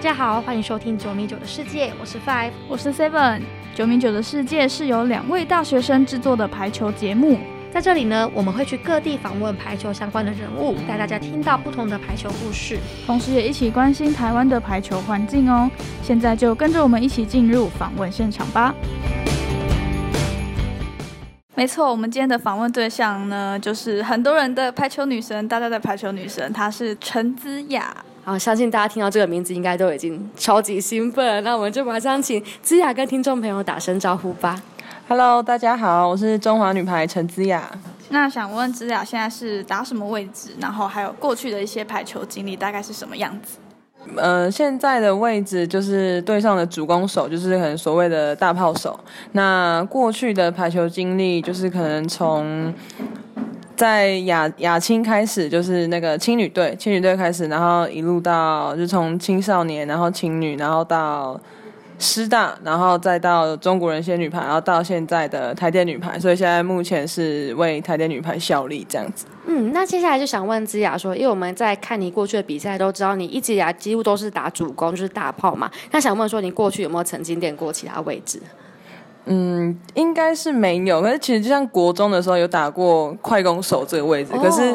大家好，欢迎收听九米九的世界，我是 Five，我是 Seven。九米九的世界是由两位大学生制作的排球节目，在这里呢，我们会去各地访问排球相关的人物，带大家听到不同的排球故事，同时也一起关心台湾的排球环境哦。现在就跟着我们一起进入访问现场吧。没错，我们今天的访问对象呢，就是很多人的排球女神，大家的排球女神，她是陈姿雅。好，相信大家听到这个名字，应该都已经超级兴奋。那我们就马上请姿雅跟听众朋友打声招呼吧。Hello，大家好，我是中华女排陈姿雅。那想问姿雅现在是打什么位置？然后还有过去的一些排球经历，大概是什么样子？呃，现在的位置就是队上的主攻手，就是可能所谓的大炮手。那过去的排球经历，就是可能从。在亚亚青开始，就是那个青女队，青女队开始，然后一路到就从青少年，然后青女，然后到师大，然后再到中国人仙女排，然后到现在的台电女排，所以现在目前是为台电女排效力这样子。嗯，那接下来就想问姿雅说，因为我们在看你过去的比赛，都知道你一直以来几乎都是打主攻，就是大炮嘛。那想问说，你过去有没有曾经练过其他位置？嗯，应该是没有。可是其实就像国中的时候有打过快攻手这个位置，可是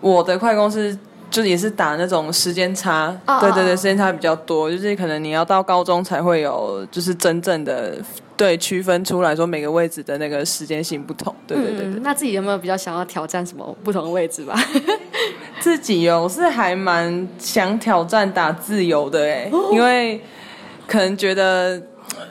我的快攻是就也是打那种时间差，对对对，时间差比较多。就是可能你要到高中才会有，就是真正的对区分出来说每个位置的那个时间性不同。对对对。那自己有没有比较想要挑战什么不同的位置吧？自己有是还蛮想挑战打自由的哎，因为可能觉得。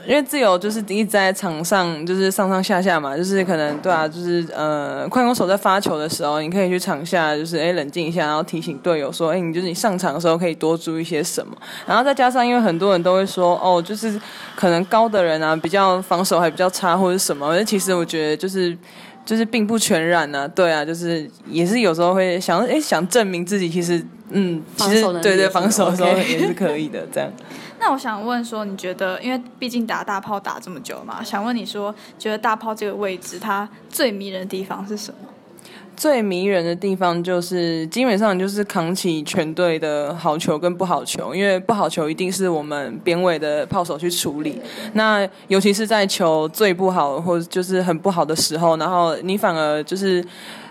因为自由就是一直在场上，就是上上下下嘛，就是可能对啊，就是呃，快攻手在发球的时候，你可以去场下，就是哎冷静一下，然后提醒队友说，哎，你就是你上场的时候可以多注意些什么。然后再加上，因为很多人都会说，哦，就是可能高的人啊，比较防守还比较差或者什么。其实我觉得就是就是并不全然呢，对啊，就是也是有时候会想，哎，想证明自己，其实嗯，其实对对，防守的时候也是可以的，这样。那我想问说，你觉得，因为毕竟打大炮打这么久嘛，想问你说，觉得大炮这个位置它最迷人的地方是什么？最迷人的地方就是基本上就是扛起全队的好球跟不好球，因为不好球一定是我们边位的炮手去处理。那尤其是在球最不好或者就是很不好的时候，然后你反而就是。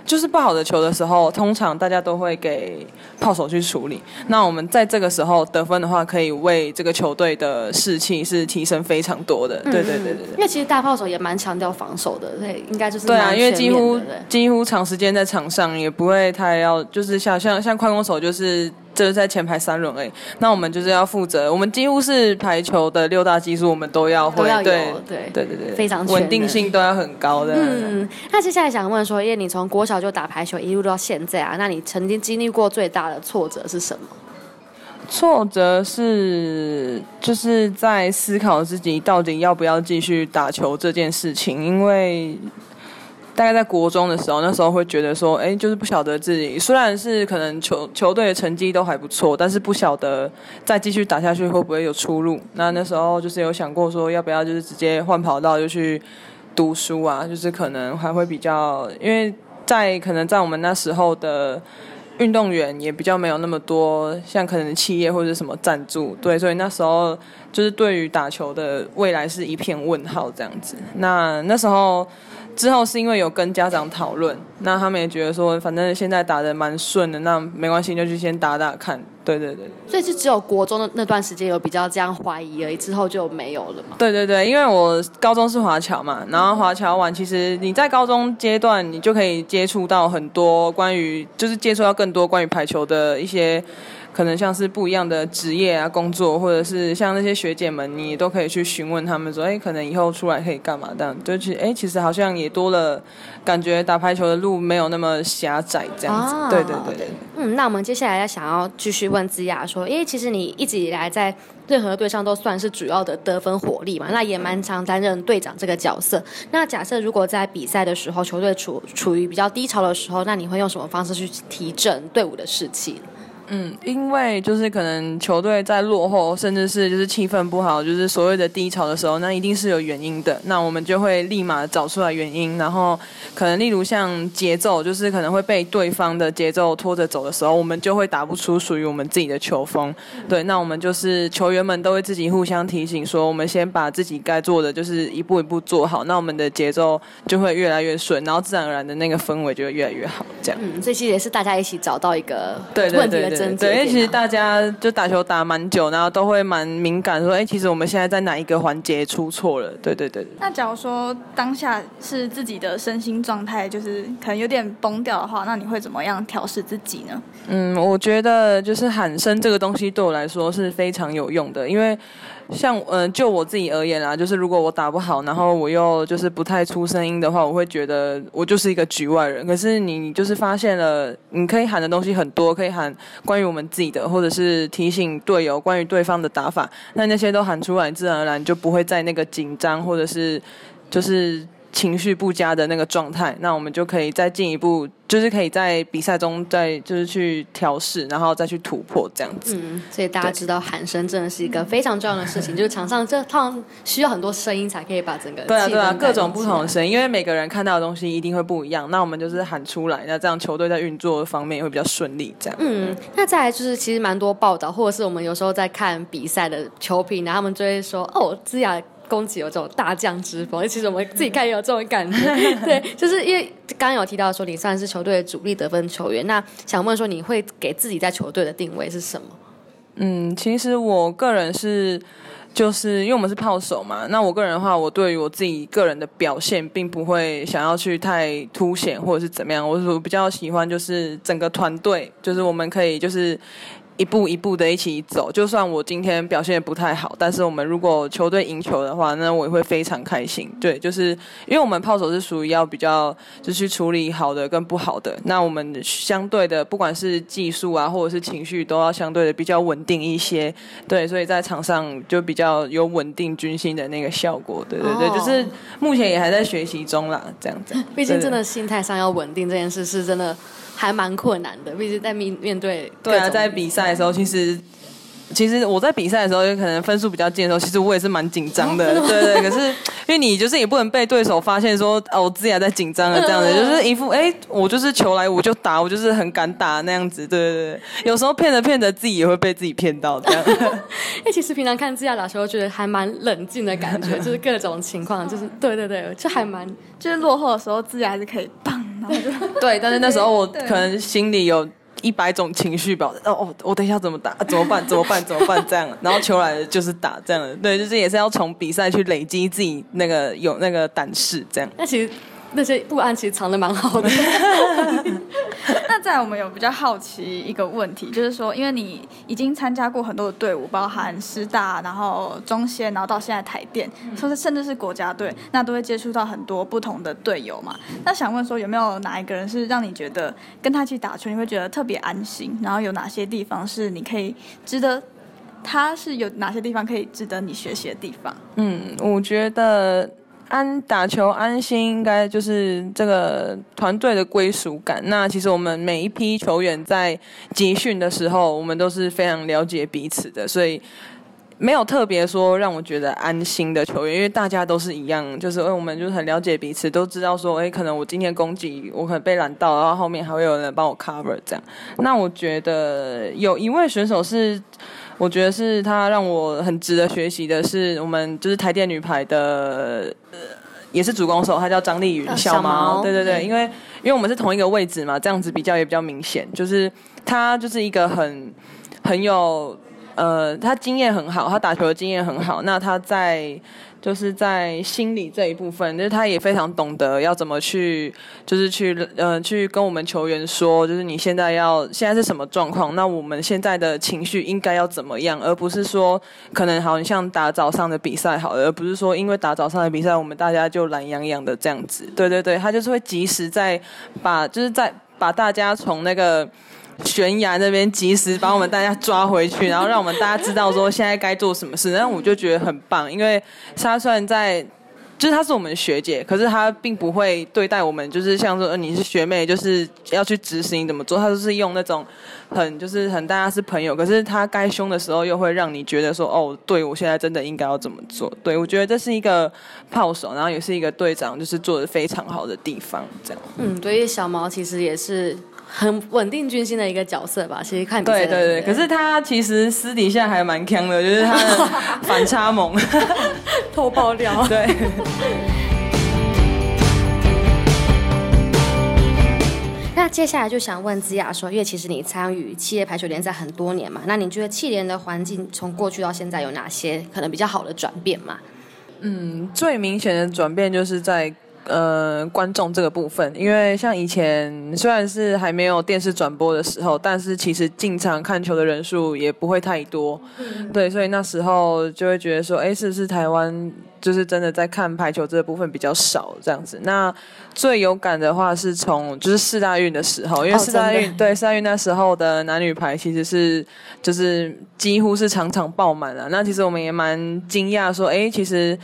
就是不好的球的时候，通常大家都会给炮手去处理。那我们在这个时候得分的话，可以为这个球队的士气是提升非常多的。对对对对对。因为其实大炮手也蛮强调防守的，对，应该就是对啊，因为几乎几乎长时间在场上，也不会太要，就是像像像快攻手就是。就是在前排三轮诶，那我们就是要负责，我们几乎是排球的六大技术，我们都要会，对对对对对，非常稳定性都要很高的。嗯，那接下来想问说，因为你从国小就打排球，一路到现在啊，那你曾经经历过最大的挫折是什么？挫折是就是在思考自己到底要不要继续打球这件事情，因为。大概在国中的时候，那时候会觉得说，哎，就是不晓得自己虽然是可能球球队的成绩都还不错，但是不晓得再继续打下去会不会有出路。那那时候就是有想过说，要不要就是直接换跑道就去读书啊？就是可能还会比较，因为在可能在我们那时候的运动员也比较没有那么多，像可能企业或者什么赞助，对，所以那时候就是对于打球的未来是一片问号这样子。那那时候。之后是因为有跟家长讨论，那他们也觉得说，反正现在打的蛮顺的，那没关系，就去先打打看。对对对。所以是只有国中的那段时间有比较这样怀疑而已，之后就没有了嘛？对对对，因为我高中是华侨嘛，然后华侨完，其实你在高中阶段，你就可以接触到很多关于，就是接触到更多关于排球的一些。可能像是不一样的职业啊，工作，或者是像那些学姐们，你都可以去询问他们说，哎，可能以后出来可以干嘛？这样，就其实，哎，其实好像也多了，感觉打排球的路没有那么狭窄，这样子。对对对对。嗯，那我们接下来要想要继续问子雅说，因为其实你一直以来在任何队上都算是主要的得分火力嘛，那也蛮常担任队长这个角色。那假设如果在比赛的时候，球队处处于比较低潮的时候，那你会用什么方式去提振队伍的士气？嗯，因为就是可能球队在落后，甚至是就是气氛不好，就是所谓的低潮的时候，那一定是有原因的。那我们就会立马找出来原因，然后可能例如像节奏，就是可能会被对方的节奏拖着走的时候，我们就会打不出属于我们自己的球风。对，那我们就是球员们都会自己互相提醒说，我们先把自己该做的就是一步一步做好，那我们的节奏就会越来越顺，然后自然而然的那个氛围就会越来越好。这样，嗯，这期也是大家一起找到一个对问题的对，因为其实。大家就打球打蛮久，然后都会蛮敏感，说，哎、其实我们现在在哪一个环节出错了？对对对对。那假如说当下是自己的身心状态，就是可能有点崩掉的话，那你会怎么样调试自己呢？嗯，我觉得就是喊声这个东西对我来说是非常有用的，因为像嗯、就我自己而言啦，就是如果我打不好，然后我又就是不太出声音的话，我会觉得我就是一个局外人。可是你就是发现了，你可以喊的东西很多，可以喊关于我们自己的，或者是提醒队友关于对方的打法，那那些都喊出来，自然而然就不会在那个紧张或者是就是。情绪不佳的那个状态，那我们就可以再进一步，就是可以在比赛中再就是去调试，然后再去突破这样子。嗯，所以大家知道喊声真的是一个非常重要的事情，就是场上这趟需要很多声音才可以把整个对啊，对啊，各种不同的声音，因为每个人看到的东西一定会不一样。那我们就是喊出来，那这样球队在运作方面也会比较顺利。这样，嗯，那再来就是其实蛮多报道，或者是我们有时候在看比赛的球评，然后他们就会说，哦，芝雅。攻击有这种大将之风，其实我们自己看也有这种感觉。对，就是因为刚刚有提到说你算是球队的主力得分球员，那想问说你会给自己在球队的定位是什么？嗯，其实我个人是，就是因为我们是炮手嘛，那我个人的话，我对于我自己个人的表现，并不会想要去太凸显或者是怎么样。我我比较喜欢就是整个团队，就是我们可以就是。一步一步的一起走，就算我今天表现不太好，但是我们如果球队赢球的话，那我也会非常开心。对，就是因为我们炮手是属于要比较就去处理好的跟不好的，那我们相对的不管是技术啊或者是情绪，都要相对的比较稳定一些。对，所以在场上就比较有稳定军心的那个效果。对对对，哦就是目前也还在学习中啦，这样子。毕竟真的心态上要稳定这件事是真的还蛮困难的，毕竟在面面对对啊，在比赛的时候，其实其实我在比赛的时候，有可能分数比较近的时候，其实我也是蛮紧张的，对对。可是 因为你就是也不能被对手发现说哦，我自己还在紧张的这样子，就是一副哎，我就是球来我就打，我就是很敢打那样子，对对对。有时候骗着骗着，自己也会被自己骗到这样。哎、其实平常看自家打球，觉得还蛮冷静的感觉，就是各种情况，就是对对对，就还蛮就是落后的时候，自己还是可以棒，对，但是那时候我可能心里有。一百种情绪表，哦哦，我等一下怎么打？怎么办？怎么办？怎么办？这样，然后球来了就是打，这样，对，就是也是要从比赛去累积自己那个有那个胆识，这样。那其实那些不安其实藏的蛮好的。那在我们有比较好奇一个问题，就是说，因为你已经参加过很多的队伍，包含师大，然后中仙，然后到现在台电，甚至甚至是国家队，那都会接触到很多不同的队友嘛。那想问说，有没有哪一个人是让你觉得跟他一起打球，你会觉得特别安心？然后有哪些地方是你可以值得？他是有哪些地方可以值得你学习的地方？嗯，我觉得安打球安心应该就是这个团队的归属感。那其实我们每一批球员在集训的时候，我们都是非常了解彼此的，所以。没有特别说让我觉得安心的球员，因为大家都是一样，就是哎，我们就是很了解彼此，都知道说，哎，可能我今天攻击我可能被拦到，然后后面还会有人帮我 cover 这样。那我觉得有一位选手是，我觉得是他让我很值得学习的，是我们就是台电女排的，呃，也是主攻手，他叫张丽云，呃小小毛对对对，嗯因为因为我们是同一个位置嘛，这样子比较也比较明显，就是他就是一个很很有。呃，他经验很好，他打球的经验很好。那他在就是在心理这一部分，就是他也非常懂得要怎么去，就是去呃去跟我们球员说，就是你现在要现在是什么状况，那我们现在的情绪应该要怎么样，而不是说可能好像打早上的比赛好了，而不是说因为打早上的比赛，我们大家就懒洋洋的这样子。对对对，他就是会及时在把就是在把大家从那个。悬崖那边及时把我们大家抓回去，然后让我们大家知道说现在该做什么事。然后我就觉得很棒，因为他虽然在就是她是我们的学姐，可是她并不会对待我们，就是像说、你是学妹，就是要去执行怎么做，她都是用那种很就是很大家是朋友，可是她该凶的时候又会让你觉得说哦，对我现在真的应该要怎么做。对我觉得这是一个炮手，然后也是一个队长，就是做的非常好的地方，这样。嗯，对，小毛其实也是很稳定军心的一个角色吧。其实看对对对，可是他其实私底下还蛮强的，就是他的反差萌。偷爆料。对。那接下来就想问子雅说，因为其实你参与企业排球联赛很多年嘛，那你觉得企联的环境从过去到现在有哪些可能比较好的转变吗？嗯，最明显的转变就是在呃观众这个部分，因为像以前虽然是还没有电视转播的时候，但是其实进场看球的人数也不会太多，对，所以那时候就会觉得说，哎，是不是台湾就是真的在看排球这个部分比较少这样子？那最有感的话是从就是四大运的时候，因为哦四大运、对四大运那时候的男女排其实是就是几乎是场场爆满啊。那其实我们也蛮惊讶说，哎，其实。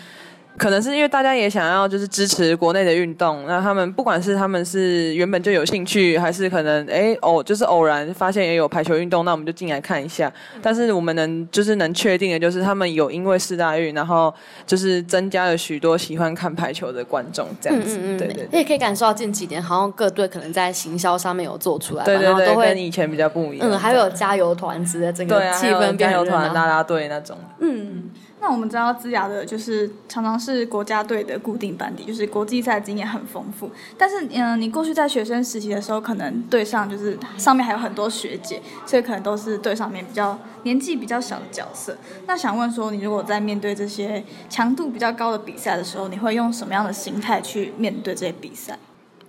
可能是因为大家也想要就是支持国内的运动，那他们不管是他们是原本就有兴趣，还是可能哎偶就是偶然发现也有排球运动，那我们就进来看一下。但是我们能就是能确定的就是他们有因为四大运，然后就是增加了许多喜欢看排球的观众，这样子，对对对。也可以感受到近几年好像各队可能在行销上面有做出来，对对对，跟以前比较不一样。嗯，还有加油团之类，整个对啊，气氛加油。团、拉拉队那种。嗯，那我们知道资雅的就是常常是国家队的固定班底，就是国际赛经验很丰富。但是，嗯，你过去在学生时期的时候，可能队上就是上面还有很多学姐，所以可能都是队上面比较年纪比较小的角色。那想问说，你如果在面对这些强度比较高的比赛的时候，你会用什么样的心态去面对这些比赛？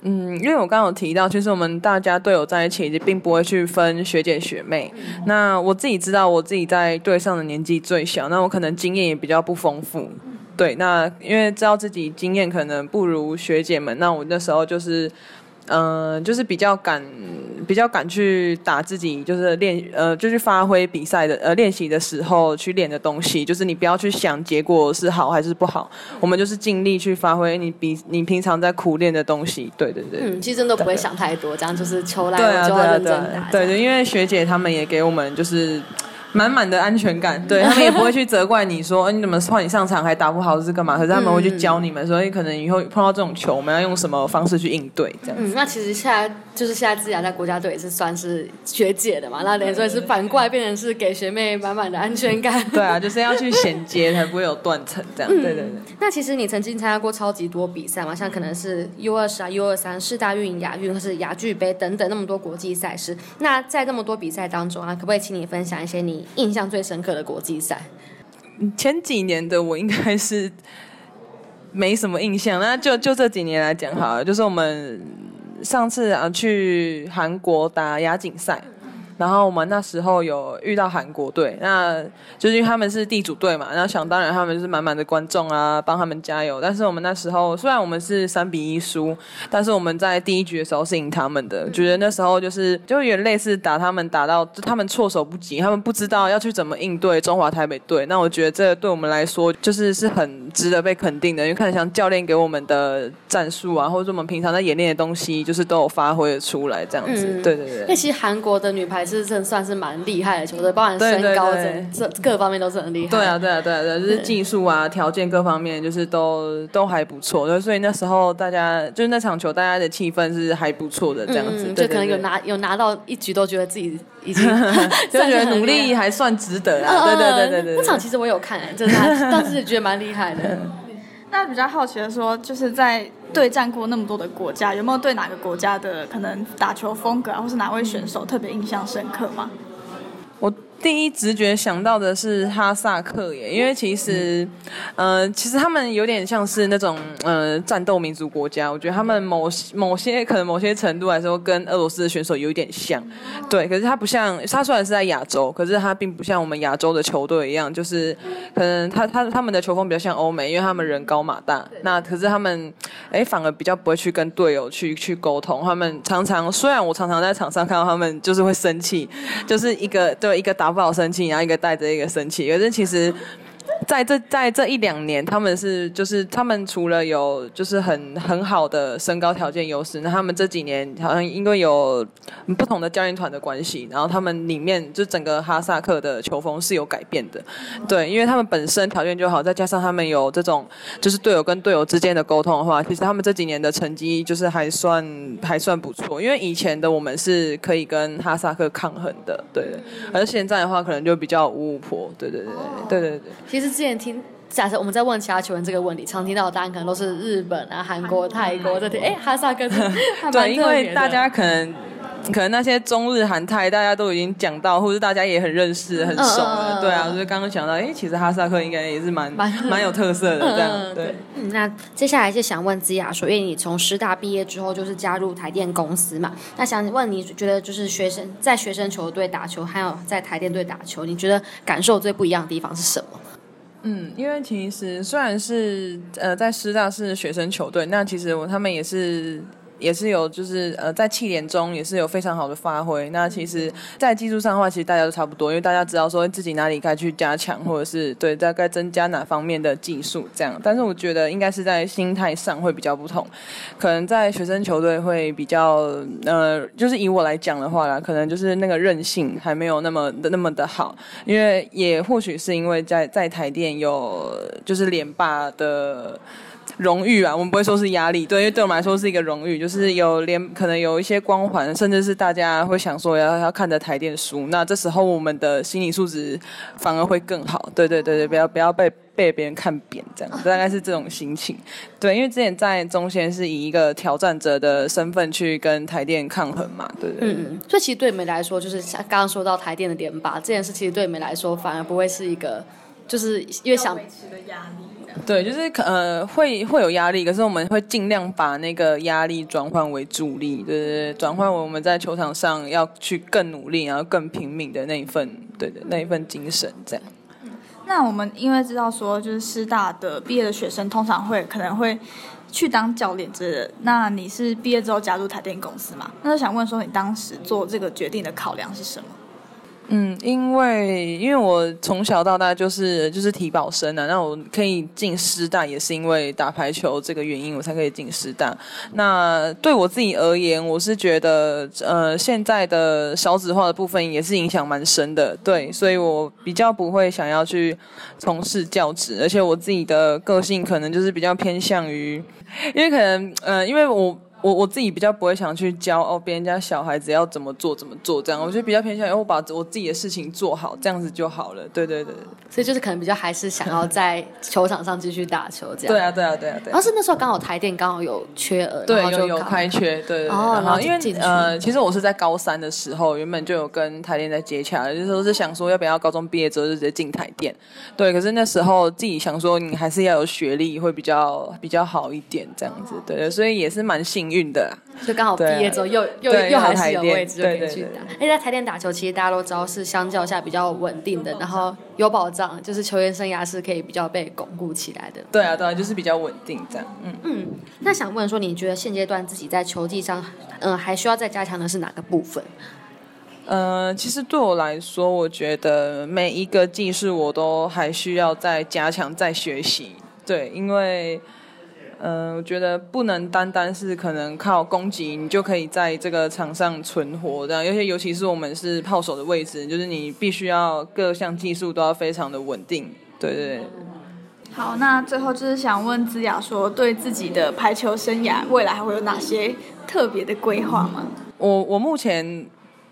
嗯，因为我刚刚有提到，其实我们大家队友在一起，并不会去分学姐学妹。那我自己知道，我自己在队上的年纪最小，那我可能经验也比较不丰富。对，那因为知道自己经验可能不如学姐们，那我那时候就是，嗯、就是比较敢，比较敢去打自己，就是练，呃，就去发挥比赛的，呃，练习的时候去练的东西，就是你不要去想结果是好还是不好，我们就是尽力去发挥你比你平常在苦练的东西。对对对。嗯，其实真的不会想太多，这样就是球来对啊，我就要对对对，因为学姐她们也给我们就是满满的安全感，对他们也不会去责怪你说，哎，你怎么换你上场还打不好是干嘛？可是他们会去教你们，所以可能以后碰到这种球，我们要用什么方式去应对，这样。嗯，那其实现在就是现在自己在国家队也是算是学姐的嘛，那连所以是反过来变成是给学妹满满的安全感。对啊，就是要去衔接，才不会有断层，这样。对对对。那其实你曾经参加过超级多比赛嘛，像可能是 U 二十啊、U 二三、世大运、亚运或是亚俱杯等等那么多国际赛事。那在这么多比赛当中啊，可不可以请你分享一些你印象最深刻的国际赛？前几年的我应该是没什么印象，那就就这几年来讲好了，就是我们上次啊去韩国打亚锦赛。然后我们那时候有遇到韩国队，那就是因为他们是地主队嘛，那想当然他们就是满满的观众啊，帮他们加油。但是我们那时候虽然我们是三比一输，但是我们在第一局的时候是赢他们的，觉得那时候就是就有点类似打他们打到就他们措手不及，他们不知道要去怎么应对中华台北队。那我觉得这对我们来说就是是很值得被肯定的，因为看像教练给我们的战术啊，或者我们平常在演练的东西，就是都有发挥的出来这样子。对对对那。其实韩国的女排是真的算是蛮厉害的球队，包含身高对这这各方面都是很厉害。对啊，对啊，对啊，对啊，就是技术啊、条件各方面，就是都都还不错。对，所以那时候大家就是那场球，大家的气氛是还不错的，这样子。就可能有，拿有拿到一局，都觉得自己已经 就觉得努力还算值得啊。对对对对对。那场其实我有看、哎，就是他当时觉得蛮厉害的。那比较好奇的说，就是在对战过那么多的国家，有没有对哪个国家的可能打球风格啊，或是哪位选手特别印象深刻吗？我第一直觉想到的是哈萨克耶，因为其实，呃，其实他们有点像是那种呃战斗民族国家，我觉得他们某某些可能某些程度来说跟俄罗斯的选手有一点像，对，可是他不像，他虽然是在亚洲，可是他并不像我们亚洲的球队一样，就是可能他他他们的球风比较像欧美，因为他们人高马大，那可是他们哎反而比较不会去跟队友去去沟通，他们常常虽然我常常在场上看到他们就是会生气，就是一个对一个打不好生气，然后一个带着一个生气，可是其实。在这在这一两年，他们是就是他们除了有就是很很好的身高条件优势，那他们这几年好像因为有不同的教练团的关系，然后他们里面就整个哈萨克的球风是有改变的。对，因为他们本身条件就好，再加上他们有这种就是队友跟队友之间的沟通的话，其实他们这几年的成绩就是还算还算不错。因为以前的我们是可以跟哈萨克抗衡的，对。而现在的话，可能就比较五五婆，对对对对对对。其实之前听，假设我们在问其他球员这个问题，常听到的答案可能都是日本啊、韩国、泰国这些。哎，哈萨克 对，因为大家可能。可能那些中日韩泰大家都已经讲到，或者大家也很认识、很熟了，对啊，所以刚刚讲到，哎，其实哈萨克应该也是蛮蛮有特色的 这样，对。嗯，那接下来是想问子雅说，因为你从师大毕业之后就是加入台电公司嘛，那想问你觉得就是学生在学生球队打球，还有在台电队打球，你觉得感受最不一样的地方是什么？嗯，因为其实虽然是呃在师大是学生球队，那其实我他们也是。也是有，就是呃，在气联中也是有非常好的发挥。那其实，在技术上的话，其实大家都差不多，因为大家知道说自己哪里该去加强，或者是对大概增加哪方面的技术这样。但是我觉得应该是在心态上会比较不同，可能在学生球队会比较呃，就是以我来讲的话啦，可能就是那个韧性还没有那么的那么的好，因为也或许是因为在在台电有就是连霸的。荣誉啊，我们不会说是压力，对，因为对我们来说是一个荣誉，就是有连可能有一些光环，甚至是大家会想说要要看着台电输，那这时候我们的心理素质反而会更好，对对对对，不要不要被被别人看扁，这样大概是这种心情，对，因为之前在中线是以一个挑战者的身份去跟台电抗衡嘛，对对，嗯嗯，所以其实对你们来说，就是像刚刚说到台电的连拔这件事，其实对你们来说反而不会是一个，就是因为想维持的压力。对，就是呃会会有压力，可是我们会尽量把那个压力转换为助力，对对对，转换为我们在球场上要去更努力，然后更拼命的那一份，对的那一份精神，这样。那我们因为知道说，就是师大的毕业的学生通常会可能会去当教练之类的，那你是毕业之后加入台电公司嘛？那就想问说，你当时做这个决定的考量是什么？嗯，因为因为我从小到大就是就是体保生啊，那我可以进师大也是因为打排球这个原因，我才可以进师大。那对我自己而言，我是觉得呃现在的少子化的部分也是影响蛮深的，对，所以我比较不会想要去从事教职，而且我自己的个性可能就是比较偏向于，因为可能呃因为我。我我自己比较不会想去教哦，别人家小孩子要怎么做怎么做这样，我觉得比较偏向于我把我自己的事情做好，这样子就好了。对对对，所以就是可能比较还是想要在球场上继续打球这样。对啊对啊对啊对。然后是那时候刚好台电刚好有缺额，对有有开缺，对对。哦，然后因为呃，其实我是在高三的时候，原本就有跟台电在接洽，就是说是想说要不要高中毕业之后就直接进台电。对，可是那时候自己想说你还是要有学历会比较比较好一点这样子，对，所以也是蛮幸运的。就刚好毕业之后又又又还是有位置可以去打。而且在台电打球，其实大家都知道是相较下比较稳定的，然后有保障，就是球员生涯是可以比较被巩固起来的。对啊，对啊，就是比较稳定这样。嗯嗯。那想问说，你觉得现阶段自己在球技上，嗯，还需要再加强的是哪个部分？呃，其实对我来说，我觉得每一个技术我都还需要再加强、再学习。对，因为。嗯，我觉得不能单单是可能靠攻击，你就可以在这个场上存活这样。尤其尤其是我们是炮手的位置，就是你必须要各项技术都要非常的稳定。对对。好，那最后就是想问子雅说，对自己的排球生涯未来还会有哪些特别的规划吗？我我目前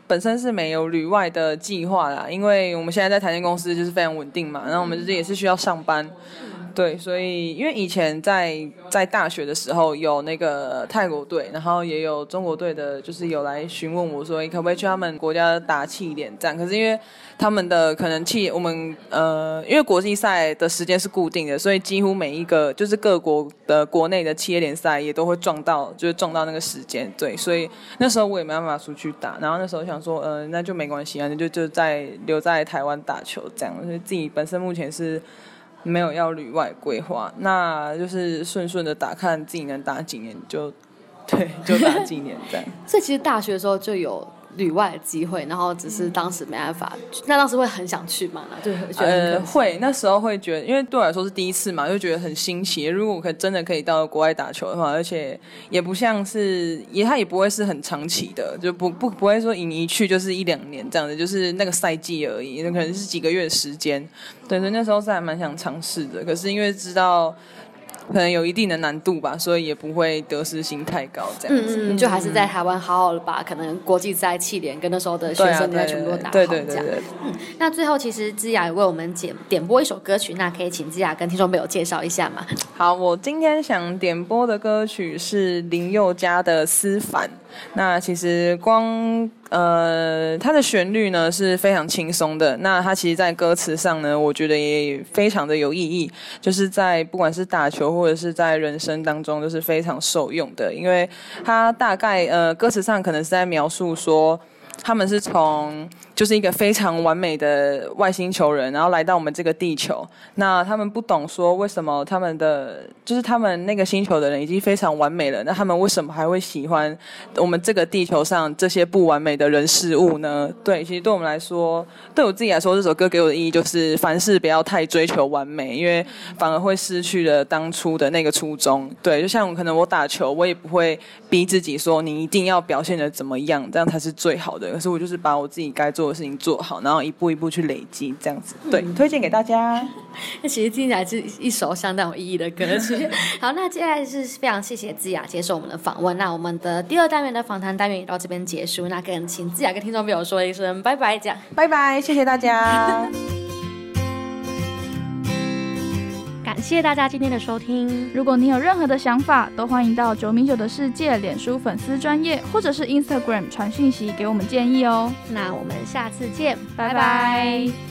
本身是没有旅外的计划啦，因为我们现在在台电公司就是非常稳定嘛，然后我们就是也是需要上班。对，所以因为以前在在大学的时候有那个泰国队，然后也有中国队的，就是有来询问我说，你可不可以去他们国家打气点战？可是因为他们的可能气，我们呃，因为国际赛的时间是固定的，所以几乎每一个就是各国的国内的企业联赛也都会撞到，就是撞到那个时间。对，所以那时候我也没办法出去打，然后那时候想说，呃，那就没关系啊，那就就在留在台湾打球这样。所以自己本身目前是。没有要旅外规划，那就是顺顺的打，看自己能打几年就，对，就打几年这样。这其实大学的时候就有旅外的机会，然后只是当时没办法，那当时会很想去嘛？就觉得呃会，那时候会觉得，因为对我来说是第一次嘛，就觉得很新奇。如果我可真的可以到国外打球的话，而且也不像是也他也不会是很长期的，就不不不会说你一去就是一两年这样子，就是那个赛季而已，那可能是几个月的时间。对，所以那时候是还蛮想尝试的，可是因为知道。可能有一定的难度吧，所以也不会得失心太高，这样子。嗯嗯，就还是在台湾好好的把可能国际赛、气联跟那时候的学生赛全部都打好，这样。嗯，那最后其实芝雅也为我们点点播一首歌曲，那可以请芝雅跟听众朋友介绍一下吗？好，我今天想点播的歌曲是林宥嘉的《思凡》。那其实光呃，它的旋律呢是非常轻松的。那它其实，在歌词上呢，我觉得也非常的有意义，就是在不管是打球或者是在人生当中，都是非常受用的。因为它大概呃，歌词上可能是在描述说，他们是从。就是一个非常完美的外星球人，然后来到我们这个地球。那他们不懂说为什么他们的就是他们那个星球的人已经非常完美了，那他们为什么还会喜欢我们这个地球上这些不完美的人事物呢？对，其实对我们来说，对我自己来说，这首歌给我的意义就是凡事不要太追求完美，因为反而会失去了当初的那个初衷。对，就像可能我打球，我也不会逼自己说你一定要表现的怎么样，这样才是最好的。可是我就是把我自己该做的。事情做好，然后一步一步去累积，这样子对，推荐给大家。那其实听起来是一首相当有意义的歌曲。好，那接下来是非常谢谢智雅接受我们的访问。那我们的第二单元的访谈单元也到这边结束。那跟请智雅跟听众朋友说一声拜拜，讲拜拜，谢谢大家。谢大家今天的收听。如果你有任何的想法，都欢迎到九米九的世界脸书粉丝专业，或者是 Instagram 传讯息给我们建议哦。那我们下次见，拜拜。